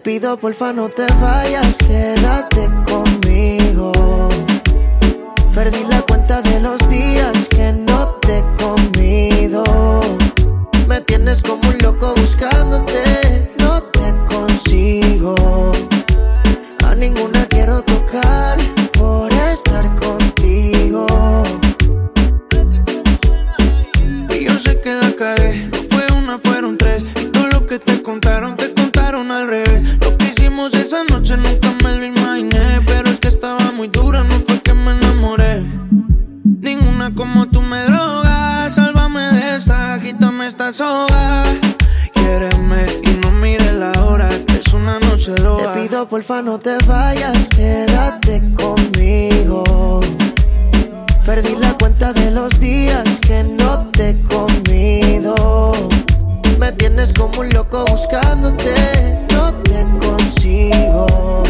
Te pido porfa no te vayas, quédate conmigo. Perdí la cuenta de los pido porfa no te vayas, quédate conmigo. Perdí la cuenta de los días que no te he comido. Me tienes como un loco buscándote, no te consigo.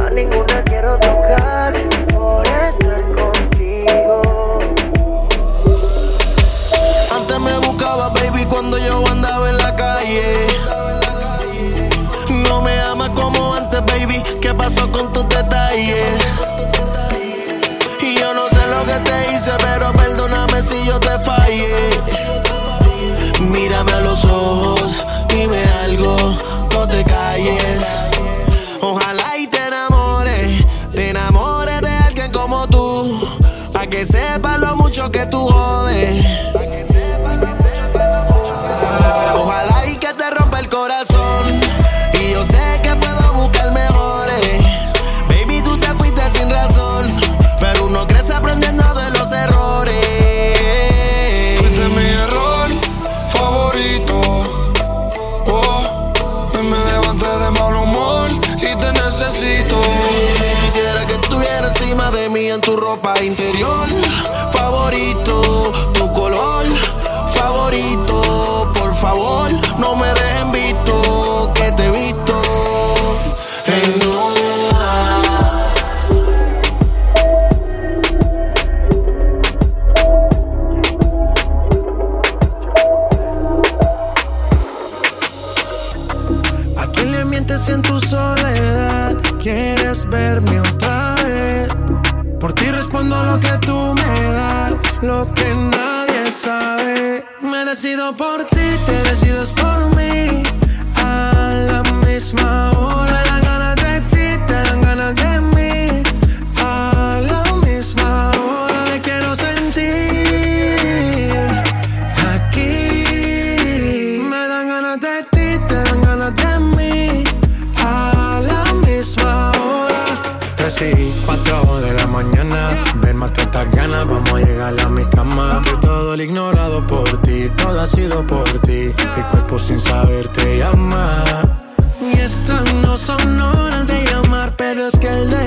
A ninguna quiero tocar por estar contigo. Antes me buscaba, baby, cuando yo andaba en la calle. Como antes, baby. ¿Qué pasó con tus detalles? Y yo no sé lo que te hice, pero perdóname si yo te fallé. Mírame a los ojos, dime algo, no te calles. Ojalá y te enamores, te enamores de alguien como tú. Pa' que sepa lo mucho que tú jodes. Encima de mí en tu ropa interior favorito, tu color favorito. Por favor, no me lo que nadie sabe. Me decido por ti, te decides por mí. A la misma hora me dan ganas de ti, te dan ganas de mí. A la misma hora me quiero sentir aquí. Me dan ganas de ti, te dan ganas de mí. A la misma hora. Tres y cuatro de la mañana. Ven, mate estas ganas, vamos a llegar a mi cama. Que todo el ignorado por ti, todo ha sido por ti. Mi cuerpo sin saber te llama. Y estas no son horas de llamar, pero es que el deseo